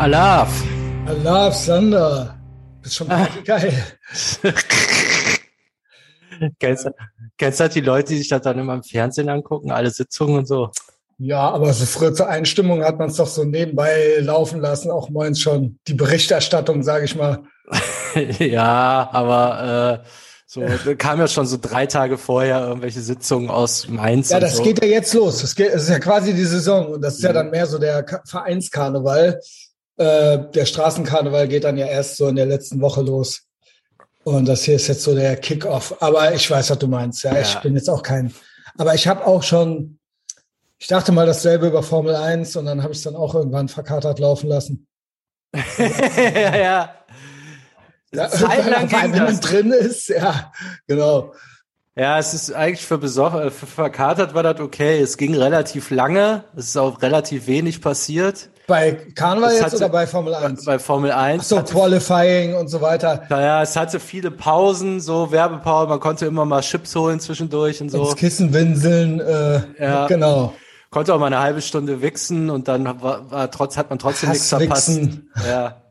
Alaf. Alaf, Sander. Bist schon geil. kennst, kennst du halt die Leute, die sich das dann immer im Fernsehen angucken, alle Sitzungen und so? Ja, aber so früher zur Einstimmung hat man es doch so nebenbei laufen lassen, auch moins schon die Berichterstattung, sage ich mal. ja, aber äh, so kam ja schon so drei Tage vorher irgendwelche Sitzungen aus Mainz. Ja, das so. geht ja jetzt los. Das, geht, das ist ja quasi die Saison und das ist ja mhm. dann mehr so der Vereinskarneval. Äh, der Straßenkarneval geht dann ja erst so in der letzten Woche los. Und das hier ist jetzt so der Kickoff. Aber ich weiß, was du meinst. Ja, ja. ich bin jetzt auch kein. Aber ich habe auch schon ich dachte mal dasselbe über Formel 1 und dann habe ich es dann auch irgendwann verkatert laufen lassen. ja, ja. ja Zeitlang wenn man drin ist, ja, genau. Ja, es ist eigentlich für besoffen, für verkatert war das okay. Es ging relativ lange, es ist auch relativ wenig passiert. Bei Karneval jetzt oder bei Formel 1? Bei Formel 1. Ach so, Qualifying und so weiter. Naja, es hatte viele Pausen, so Werbepausen, man konnte immer mal Chips holen zwischendurch und so. Ins Kissen winseln, äh, ja. genau konnte auch mal eine halbe Stunde wichsen und dann war, war trotz, hat man trotzdem nichts verpasst. Ja.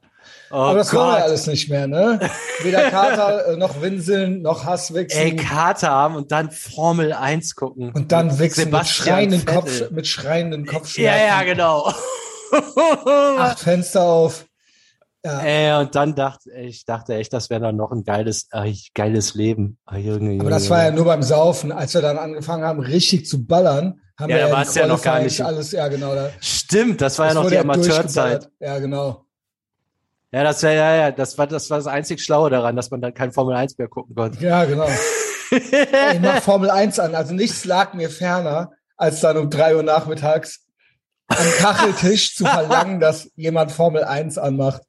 Oh Aber das Gott. wollen wir alles nicht mehr, ne? Weder Kater, äh, noch Winseln, noch Hasswichsen. Ey, Kater haben und dann Formel 1 gucken. Und dann wichsen mit schreienden, Kopf, mit schreienden Kopfschmerzen. Ja, ja, genau. Acht Fenster auf. Ja. Ey, und dann dachte ich, dachte echt, das wäre dann noch ein geiles, äh, geiles Leben. Oh, Junge, Junge, Aber das war ja nur beim Saufen, als wir dann angefangen haben, richtig zu ballern haben ja, wir da war es ja noch gar nicht. Alles, ja, genau. Da, Stimmt, das war das ja noch die Amateurzeit. Ja, genau. Ja, das war ja, ja, das war das war das einzig Schlaue daran, dass man dann kein Formel 1 mehr gucken konnte. Ja, genau. ich mach Formel 1 an. Also nichts lag mir ferner, als dann um drei Uhr nachmittags am Kacheltisch zu verlangen, dass jemand Formel 1 anmacht.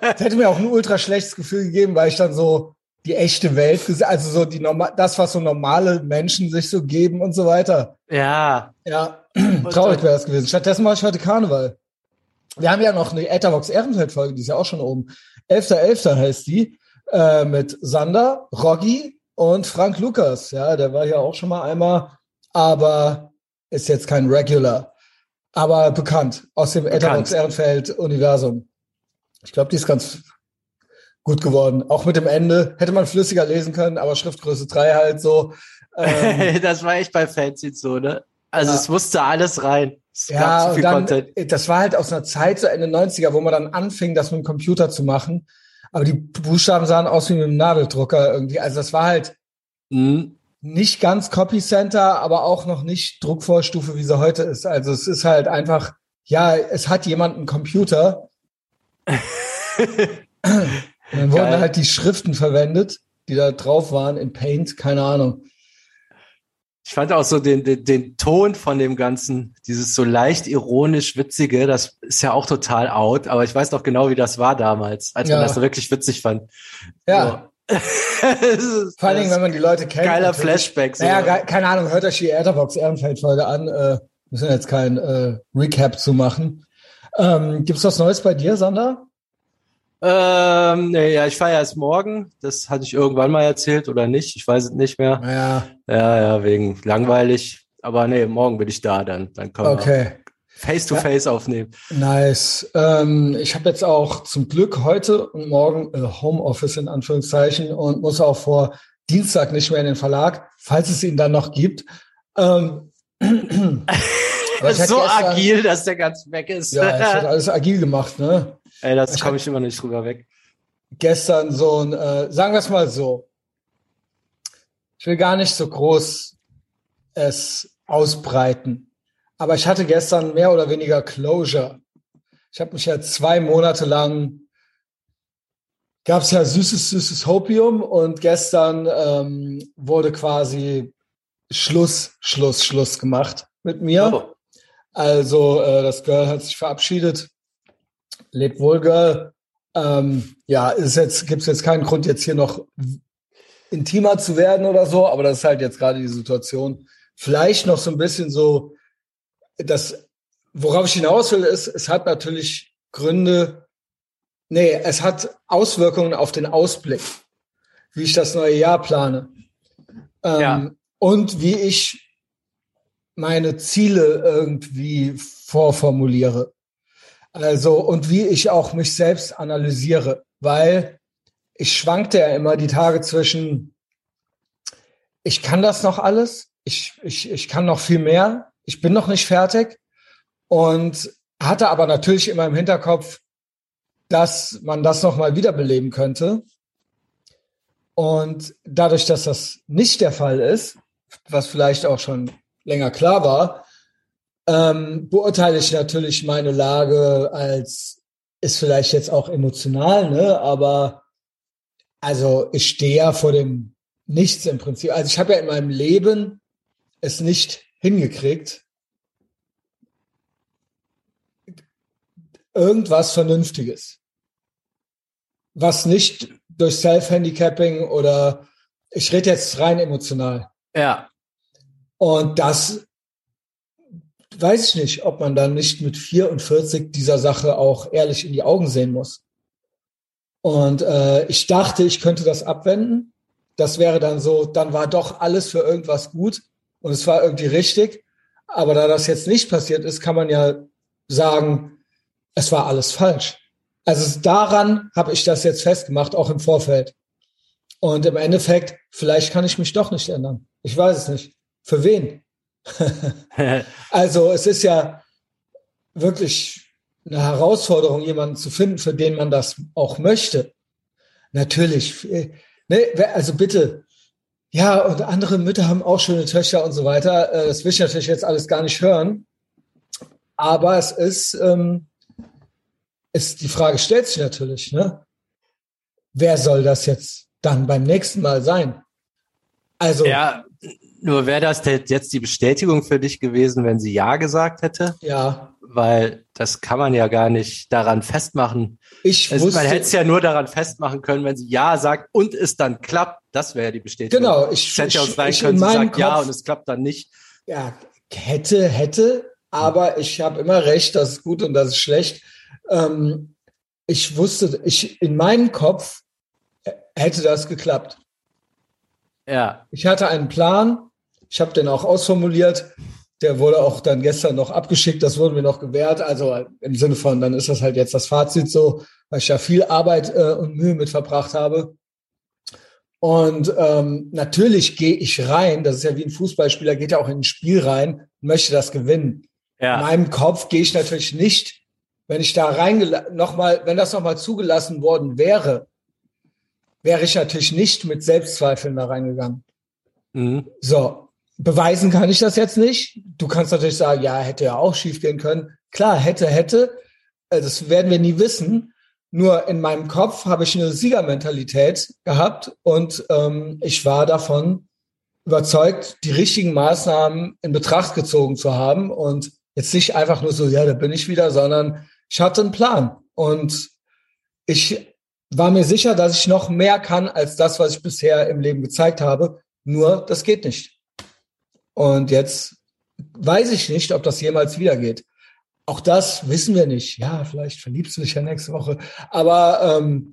Das hätte mir auch ein ultra schlechtes Gefühl gegeben, weil ich dann so die echte Welt, also so die normal, das, was so normale Menschen sich so geben und so weiter. Ja. Ja, traurig wäre das gewesen. Stattdessen mache ich heute Karneval. Wir haben ja noch eine Etherbox Ehrenfeld-Folge, die ist ja auch schon oben. 11.11. .11. heißt die, äh, mit Sander, Roggi und Frank Lukas. Ja, der war ja auch schon mal einmal, aber ist jetzt kein Regular. Aber bekannt aus dem Etherbox Ehrenfeld-Universum. Ich glaube, die ist ganz gut geworden. Auch mit dem Ende hätte man flüssiger lesen können, aber Schriftgröße 3 halt so. Ähm, das war echt bei Fancy so, ne? Also ja. es musste alles rein. Es ja, gab zu viel dann, Content. das war halt aus einer Zeit so Ende 90er, wo man dann anfing, das mit dem Computer zu machen. Aber die Buchstaben sahen aus wie mit einem Nadeldrucker irgendwie. Also das war halt mhm. Nicht ganz Copy Center, aber auch noch nicht Druckvorstufe, wie sie heute ist. Also es ist halt einfach, ja, es hat jemand einen Computer. Und dann wurden halt die Schriften verwendet, die da drauf waren in Paint, keine Ahnung. Ich fand auch so den, den, den Ton von dem Ganzen, dieses so leicht ironisch witzige, das ist ja auch total out, aber ich weiß noch genau, wie das war damals, als ja. man das so wirklich witzig fand. Ja. So. Vor allen Dingen, wenn man die Leute kennt. Geiler Flashback. So. Naja, keine Ahnung, hört euch die Etherbox Ehrenfeld-Folge an. Äh, müssen jetzt kein äh, Recap zu machen. Ähm, gibt's was Neues bei dir, Sander? Ähm, nee, ja, ich fahre erst morgen. Das hatte ich irgendwann mal erzählt oder nicht. Ich weiß es nicht mehr. Ja. Ja, ja, wegen langweilig. Aber nee, morgen bin ich da dann. Dann können okay. Wir face to face ja. aufnehmen. Nice. Ähm, ich habe jetzt auch zum Glück heute und morgen äh, Homeoffice in Anführungszeichen und muss auch vor Dienstag nicht mehr in den Verlag, falls es ihn dann noch gibt. Ähm, so gestern, agil, dass der ganz weg ist. Ja, es wird alles agil gemacht, ne? Ey, das komme ich immer nicht drüber weg. Gestern so ein, äh, sagen wir es mal so. Ich will gar nicht so groß es ausbreiten. Aber ich hatte gestern mehr oder weniger Closure. Ich habe mich ja zwei Monate lang gab es ja süßes, süßes Hopium und gestern ähm, wurde quasi Schluss, Schluss, Schluss gemacht mit mir. Oh. Also äh, das Girl hat sich verabschiedet lebt wohl, Girl. Ähm, ja, ist jetzt, gibt's jetzt keinen Grund, jetzt hier noch intimer zu werden oder so, aber das ist halt jetzt gerade die Situation. Vielleicht noch so ein bisschen so, das, worauf ich hinaus will, ist, es hat natürlich Gründe, nee, es hat Auswirkungen auf den Ausblick, wie ich das neue Jahr plane. Ähm, ja. Und wie ich meine Ziele irgendwie vorformuliere. Also, und wie ich auch mich selbst analysiere, weil ich schwankte ja immer die Tage zwischen, ich kann das noch alles, ich, ich, ich kann noch viel mehr, ich bin noch nicht fertig und hatte aber natürlich immer im Hinterkopf, dass man das nochmal wiederbeleben könnte. Und dadurch, dass das nicht der Fall ist, was vielleicht auch schon länger klar war, ähm, beurteile ich natürlich meine Lage als, ist vielleicht jetzt auch emotional, ne? aber also ich stehe ja vor dem Nichts im Prinzip. Also ich habe ja in meinem Leben es nicht hingekriegt, irgendwas Vernünftiges, was nicht durch Self-Handicapping oder ich rede jetzt rein emotional. Ja. Und das weiß ich nicht, ob man dann nicht mit 44 dieser Sache auch ehrlich in die Augen sehen muss. Und äh, ich dachte, ich könnte das abwenden. Das wäre dann so, dann war doch alles für irgendwas gut und es war irgendwie richtig. Aber da das jetzt nicht passiert ist, kann man ja sagen, es war alles falsch. Also daran habe ich das jetzt festgemacht, auch im Vorfeld. Und im Endeffekt, vielleicht kann ich mich doch nicht ändern. Ich weiß es nicht. Für wen? also es ist ja wirklich eine Herausforderung, jemanden zu finden, für den man das auch möchte. Natürlich. Ne, also bitte. Ja, und andere Mütter haben auch schöne Töchter und so weiter. Äh, das will ich natürlich jetzt alles gar nicht hören. Aber es ist, ähm, ist die Frage stellt sich natürlich, ne? Wer soll das jetzt dann beim nächsten Mal sein? Also. Ja, nur wäre das jetzt die Bestätigung für dich gewesen, wenn sie Ja gesagt hätte? Ja. Weil das kann man ja gar nicht daran festmachen. Ich also, wusste, man hätte es ja nur daran festmachen können, wenn sie Ja sagt und es dann klappt. Das wäre ja die Bestätigung. Genau. Ich, es hätte ja auch sein können, sie sagt Kopf, Ja und es klappt dann nicht. Ja, hätte, hätte. Aber ich habe immer recht, das ist gut und das ist schlecht. Ähm, ich wusste, ich in meinem Kopf hätte das geklappt. Ja. Ich hatte einen Plan, ich habe den auch ausformuliert. Der wurde auch dann gestern noch abgeschickt, das wurde mir noch gewährt. Also im Sinne von, dann ist das halt jetzt das Fazit so, weil ich ja viel Arbeit äh, und Mühe mit verbracht habe. Und ähm, natürlich gehe ich rein, das ist ja wie ein Fußballspieler, geht ja auch in ein Spiel rein und möchte das gewinnen. Ja. In meinem Kopf gehe ich natürlich nicht, wenn ich da reingelassen, nochmal, wenn das nochmal zugelassen worden wäre, wäre ich natürlich nicht mit Selbstzweifeln da reingegangen. Mhm. So, Beweisen kann ich das jetzt nicht. Du kannst natürlich sagen, ja, hätte ja auch schief gehen können. Klar, hätte, hätte. Äh, das werden wir nie wissen. Nur in meinem Kopf habe ich eine Siegermentalität gehabt und ähm, ich war davon überzeugt, die richtigen Maßnahmen in Betracht gezogen zu haben und jetzt nicht einfach nur so, ja, da bin ich wieder, sondern ich hatte einen Plan und ich war mir sicher, dass ich noch mehr kann als das, was ich bisher im Leben gezeigt habe. Nur, das geht nicht. Und jetzt weiß ich nicht, ob das jemals wieder geht. Auch das wissen wir nicht. Ja, vielleicht verliebst du dich ja nächste Woche. Aber ähm,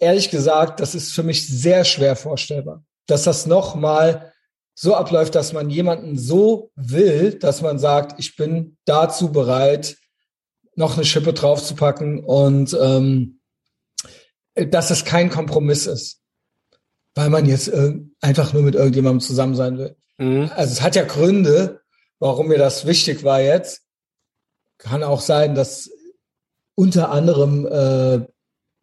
ehrlich gesagt, das ist für mich sehr schwer vorstellbar, dass das nochmal so abläuft, dass man jemanden so will, dass man sagt, ich bin dazu bereit, noch eine Schippe draufzupacken und ähm, dass es kein Kompromiss ist, weil man jetzt äh, einfach nur mit irgendjemandem zusammen sein will. Mhm. Also es hat ja Gründe, warum mir das wichtig war jetzt. Kann auch sein, dass unter anderem äh,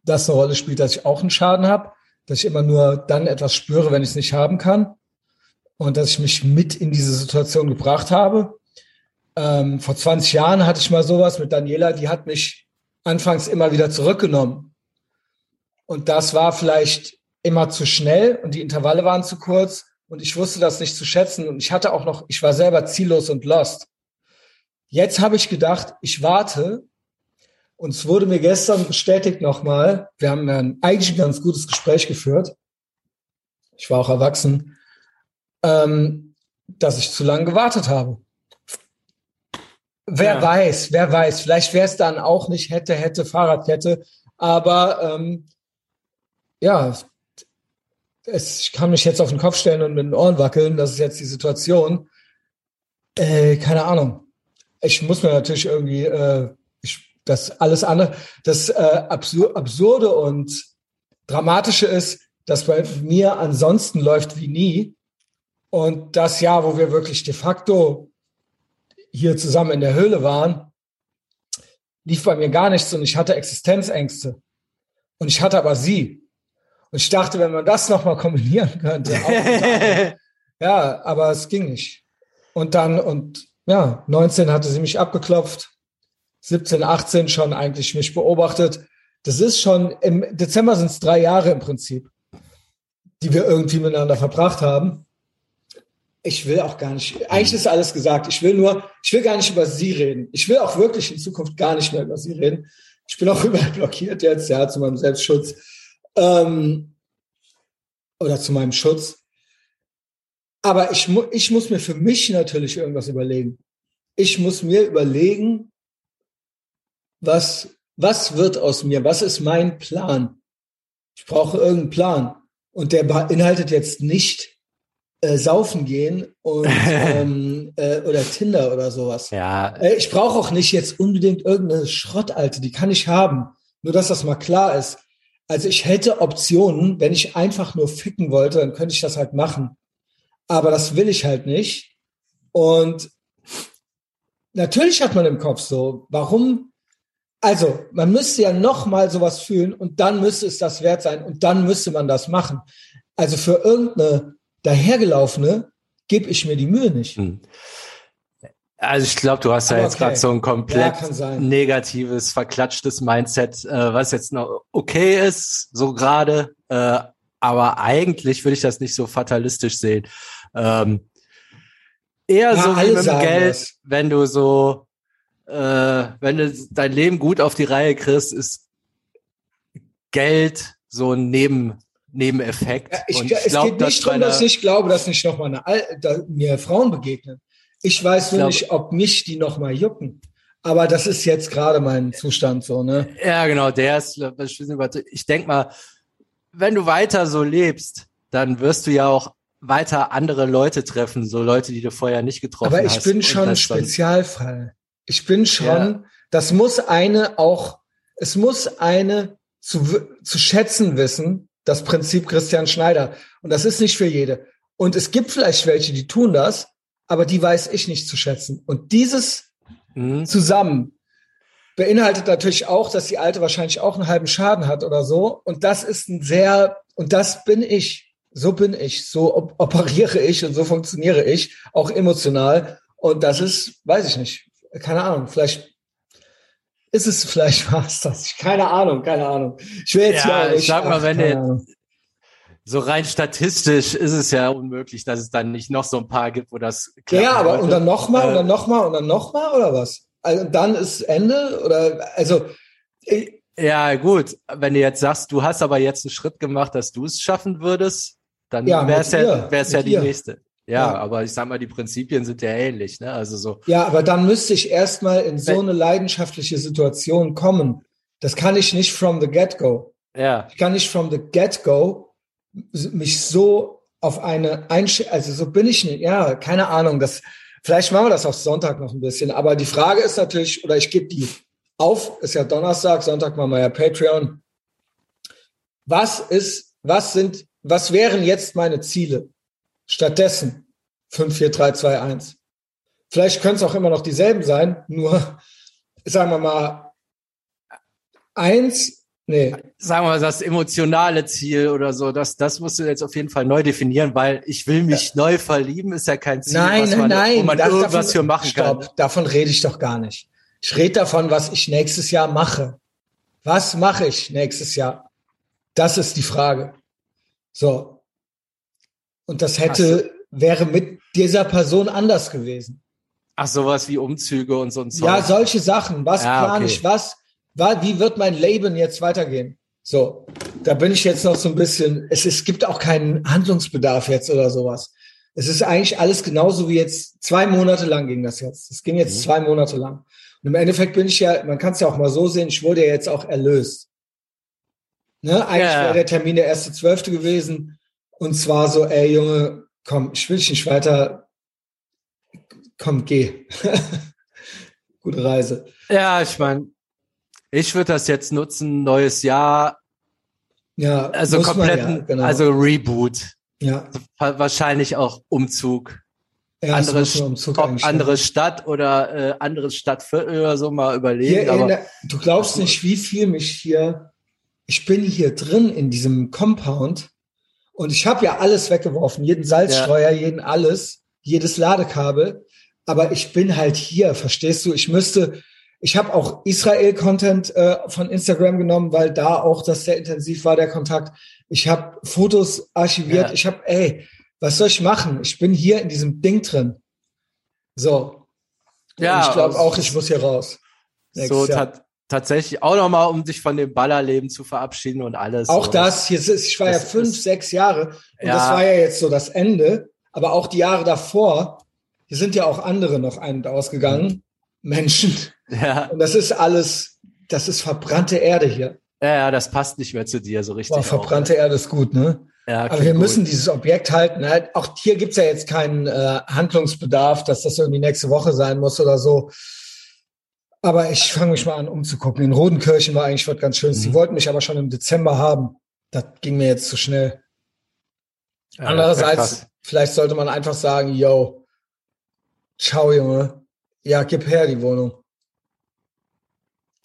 das eine Rolle spielt, dass ich auch einen Schaden habe, dass ich immer nur dann etwas spüre, wenn ich es nicht haben kann und dass ich mich mit in diese Situation gebracht habe. Ähm, vor 20 Jahren hatte ich mal sowas mit Daniela, die hat mich anfangs immer wieder zurückgenommen. Und das war vielleicht immer zu schnell und die Intervalle waren zu kurz und ich wusste das nicht zu schätzen und ich hatte auch noch, ich war selber ziellos und lost. Jetzt habe ich gedacht, ich warte und es wurde mir gestern bestätigt nochmal, wir haben ein, eigentlich ein ganz gutes Gespräch geführt, ich war auch erwachsen, ähm, dass ich zu lange gewartet habe. Wer ja. weiß, wer weiß, vielleicht wäre es dann auch nicht hätte, hätte, Fahrradkette, aber ähm, ja, es, ich kann mich jetzt auf den Kopf stellen und mit den Ohren wackeln, das ist jetzt die Situation. Äh, keine Ahnung. Ich muss mir natürlich irgendwie, äh, ich das alles andere, das äh, Absur Absurde und Dramatische ist, dass bei mir ansonsten läuft wie nie. Und das Jahr, wo wir wirklich de facto hier zusammen in der Höhle waren, lief bei mir gar nichts und ich hatte Existenzängste. Und ich hatte aber sie. Und ich dachte, wenn man das nochmal kombinieren könnte. ja, aber es ging nicht. Und dann, und ja, 19 hatte sie mich abgeklopft, 17, 18 schon eigentlich mich beobachtet. Das ist schon, im Dezember sind es drei Jahre im Prinzip, die wir irgendwie miteinander verbracht haben. Ich will auch gar nicht, eigentlich ist alles gesagt. Ich will nur, ich will gar nicht über sie reden. Ich will auch wirklich in Zukunft gar nicht mehr über sie reden. Ich bin auch überall blockiert jetzt, ja, zu meinem Selbstschutz. Ähm, oder zu meinem Schutz. Aber ich, mu ich muss mir für mich natürlich irgendwas überlegen. Ich muss mir überlegen, was, was wird aus mir? Was ist mein Plan? Ich brauche irgendeinen Plan. Und der beinhaltet jetzt nicht äh, saufen gehen und ähm, äh, oder Tinder oder sowas. Ja. Äh, ich brauche auch nicht jetzt unbedingt irgendeine Schrottalte, die kann ich haben. Nur dass das mal klar ist. Also ich hätte Optionen, wenn ich einfach nur ficken wollte, dann könnte ich das halt machen aber das will ich halt nicht. Und natürlich hat man im Kopf so, warum? Also, man müsste ja noch mal sowas fühlen und dann müsste es das wert sein und dann müsste man das machen. Also für irgendeine dahergelaufene gebe ich mir die Mühe nicht. Hm. Also ich glaube, du hast ja jetzt okay. gerade so ein komplett ja, negatives, verklatschtes Mindset, äh, was jetzt noch okay ist, so gerade. Äh, aber eigentlich würde ich das nicht so fatalistisch sehen. Ähm, eher ja, so wie mit dem Geld, das. wenn du so, äh, wenn du dein Leben gut auf die Reihe kriegst, ist Geld so ein Neben, Nebeneffekt. Ja, ich, Und ich es glaub, geht nicht darum, dass ich glaube, dass nicht noch mal eine, da, mir Frauen begegnen. Ich weiß nur glaub, nicht, ob mich die noch mal jucken. Aber das ist jetzt gerade mein Zustand so, ne? Ja, genau, der ist, ich denke mal, wenn du weiter so lebst, dann wirst du ja auch weiter andere Leute treffen, so Leute, die du vorher nicht getroffen hast. Aber ich bin schon ein Spezialfall. Ich bin schon, ja. das muss eine auch, es muss eine zu, zu schätzen wissen, das Prinzip Christian Schneider. Und das ist nicht für jede. Und es gibt vielleicht welche, die tun das, aber die weiß ich nicht zu schätzen. Und dieses mhm. zusammen beinhaltet natürlich auch, dass die Alte wahrscheinlich auch einen halben Schaden hat oder so. Und das ist ein sehr, und das bin ich. So bin ich, so op operiere ich und so funktioniere ich, auch emotional. Und das ist, weiß ich nicht, keine Ahnung, vielleicht ist es, vielleicht war es das. Keine Ahnung, keine Ahnung. Ich will jetzt ja, ich sag mal, wenn ihr, so rein statistisch ist es ja unmöglich, dass es dann nicht noch so ein paar gibt, wo das klappt. Ja, aber und dann nochmal äh, und dann nochmal und dann nochmal oder was? Also dann ist Ende oder also ich, ja, gut. Wenn du jetzt sagst, du hast aber jetzt einen Schritt gemacht, dass du es schaffen würdest, dann ja, wäre es ja, wär's ja die ihr. nächste. Ja, ja, aber ich sag mal, die Prinzipien sind ja ähnlich, ne? Also so. Ja, aber dann müsste ich erstmal in so eine leidenschaftliche Situation kommen. Das kann ich nicht from the get-go. Ja. Ich kann nicht from the get-go mich so auf eine Einsch also so bin ich nicht. Ja, keine Ahnung. Das, vielleicht machen wir das auch Sonntag noch ein bisschen. Aber die Frage ist natürlich, oder ich gebe die auf, ist ja Donnerstag, Sonntag machen wir ja Patreon. Was ist, was sind was wären jetzt meine Ziele? Stattdessen 5, 4, 3, 2, 1. Vielleicht können es auch immer noch dieselben sein, nur sagen wir mal eins, nee. Sagen wir mal, das emotionale Ziel oder so, das, das musst du jetzt auf jeden Fall neu definieren, weil ich will mich ja. neu verlieben, ist ja kein Ziel, nein, man, nein, wo man das, irgendwas davon, für machen stopp, kann. Davon rede ich doch gar nicht. Ich rede davon, was ich nächstes Jahr mache. Was mache ich nächstes Jahr? Das ist die Frage. So. Und das hätte, wäre mit dieser Person anders gewesen. Ach, sowas wie Umzüge und so ein Zeug. Ja, solche Sachen. Was ja, plane okay. ich? Was, wie wird mein Leben jetzt weitergehen? So. Da bin ich jetzt noch so ein bisschen, es, es gibt auch keinen Handlungsbedarf jetzt oder sowas. Es ist eigentlich alles genauso wie jetzt, zwei Monate lang ging das jetzt. Es ging jetzt mhm. zwei Monate lang. Und im Endeffekt bin ich ja, man kann es ja auch mal so sehen, ich wurde ja jetzt auch erlöst. Ne? Eigentlich ja. wäre der Termin der erste Zwölfte gewesen. Und zwar so, ey Junge, komm, ich will dich nicht weiter. Komm, geh. Gute Reise. Ja, ich meine, Ich würde das jetzt nutzen, neues Jahr. Ja, also kompletten, ja, genau. also Reboot. Ja. Wahrscheinlich auch Umzug. Ja, andere, Umzug andere Stadt oder äh, anderes Stadtviertel oder so mal überlegen. aber der, du glaubst nicht, wie viel mich hier. Ich bin hier drin in diesem Compound und ich habe ja alles weggeworfen, jeden Salzstreuer, ja. jeden alles, jedes Ladekabel. Aber ich bin halt hier, verstehst du? Ich müsste, ich habe auch Israel-Content äh, von Instagram genommen, weil da auch das sehr intensiv war, der Kontakt. Ich habe Fotos archiviert. Ja. Ich habe, ey, was soll ich machen? Ich bin hier in diesem Ding drin. So. Ja. Und ich glaube auch, ich muss hier raus. So ta tatsächlich auch nochmal, um sich von dem Ballerleben zu verabschieden und alles. Auch so. das, hier ist, ich war das ja fünf, sechs Jahre und ja. das war ja jetzt so das Ende. Aber auch die Jahre davor, hier sind ja auch andere noch ein- und ausgegangen. Mhm. Menschen. Ja. Und das ist alles, das ist verbrannte Erde hier. Ja, ja, das passt nicht mehr zu dir so richtig. Boah, verbrannte auch, Erde ist gut, ne? Ja, Aber wir gut. müssen dieses Objekt halten. Auch hier gibt's ja jetzt keinen äh, Handlungsbedarf, dass das irgendwie nächste Woche sein muss oder so. Aber ich fange mich mal an umzugucken. In Rodenkirchen war eigentlich was ganz Schönes. Mhm. Die wollten mich aber schon im Dezember haben. Das ging mir jetzt zu schnell. Ja, Andererseits, vielleicht sollte man einfach sagen, yo, ciao, Junge. Ja, gib her die Wohnung.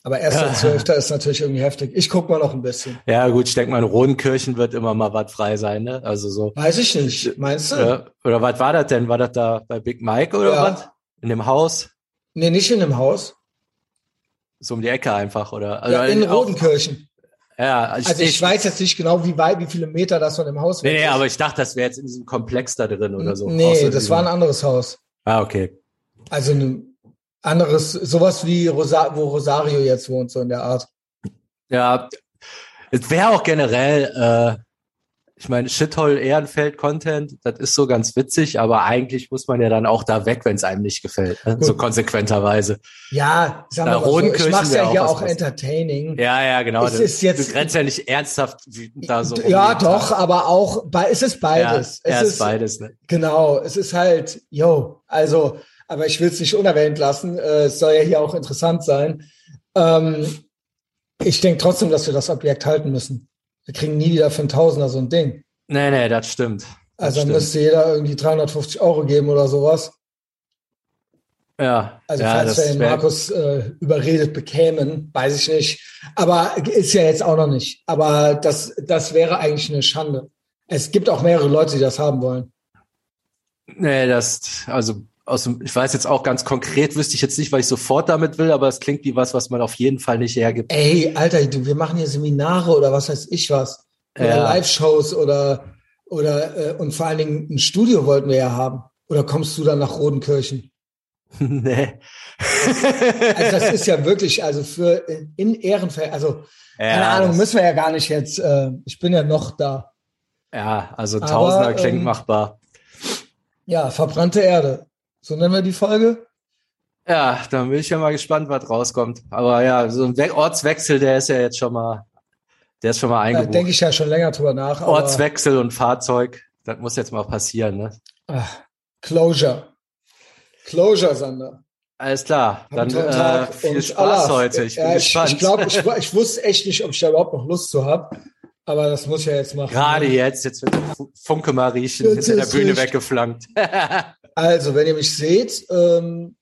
Aber 1.12. Ja. ist natürlich irgendwie heftig. Ich guck mal noch ein bisschen. Ja, gut, ich denke mal, in Rodenkirchen wird immer mal was frei sein, ne? Also so. Weiß ich nicht. Meinst du? Ja. Oder was war das denn? War das da bei Big Mike oder ja. was? In dem Haus? Nee, nicht in dem Haus. So um die Ecke einfach, oder? Also ja, in Rodenkirchen. Ja, ich, also ich, ich, weiß jetzt nicht genau, wie weit, wie viele Meter das von dem Haus nee, Nee, aber ich dachte, das wäre jetzt in diesem Komplex da drin oder so. Nee, das war ein anderes Haus. Ah, okay. Also eine anderes, sowas wie Rosa wo Rosario jetzt wohnt, so in der Art. Ja, es wäre auch generell, äh, ich meine, Shithole Ehrenfeld Content, das ist so ganz witzig, aber eigentlich muss man ja dann auch da weg, wenn es einem nicht gefällt, ne? so konsequenterweise. Ja, sag mal so, ich mach's ja hier auch, auch entertaining. Ja, ja, genau. Es ist jetzt, du grenzt ja nicht ernsthaft da so. Ja, doch, aber auch, es ist beides. Ja, es ist, ist beides. Ne? Genau, es ist halt, yo, also aber ich will es nicht unerwähnt lassen. Äh, es soll ja hier auch interessant sein. Ähm, ich denke trotzdem, dass wir das Objekt halten müssen. Wir kriegen nie wieder für einen Tausender so ein Ding. Nee, nee, das stimmt. Das also stimmt. müsste jeder irgendwie 350 Euro geben oder sowas. Ja. Also ja, falls wir den Markus äh, überredet bekämen, weiß ich nicht. Aber ist ja jetzt auch noch nicht. Aber das, das wäre eigentlich eine Schande. Es gibt auch mehrere Leute, die das haben wollen. Nee, das, also aus dem, ich weiß jetzt auch ganz konkret, wüsste ich jetzt nicht, weil ich sofort damit will, aber es klingt wie was, was man auf jeden Fall nicht hergibt. Ey, Alter, du, wir machen hier Seminare oder was weiß ich was. Oder ja. Live-Shows oder, oder, äh, und vor allen Dingen ein Studio wollten wir ja haben. Oder kommst du dann nach Rodenkirchen? nee. also das ist ja wirklich, also für in Ehrenfeld, also ja, keine Ahnung, müssen wir ja gar nicht jetzt, äh, ich bin ja noch da. Ja, also Tausender Aber, klingt ähm, machbar. Ja, verbrannte Erde. So nennen wir die Folge. Ja, dann bin ich ja mal gespannt, was rauskommt. Aber ja, so ein Ortswechsel, der ist ja jetzt schon mal, der ist schon mal eingebucht. Da denke ich ja schon länger drüber nach. Ortswechsel und Fahrzeug, das muss jetzt mal passieren, ne? Ach, Closure. Closure, Sander. Alles klar, dann äh, viel Spaß Allah. heute. Ich bin ja, gespannt. Ich, ich glaube, ich, ich wusste echt nicht, ob ich da überhaupt noch Lust zu habe. Aber das muss ich ja jetzt machen. Gerade jetzt, jetzt wird der Funke mal riechen, hinter der Bühne richtig. weggeflankt. Also, wenn ihr mich seht, ähm,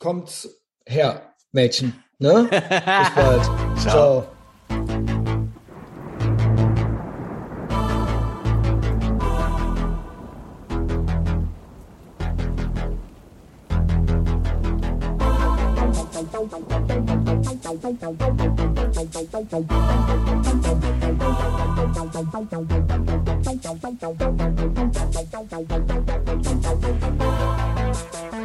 kommt her, Mädchen. Ne? Bis bald. Ciao. Ciao. Thank you.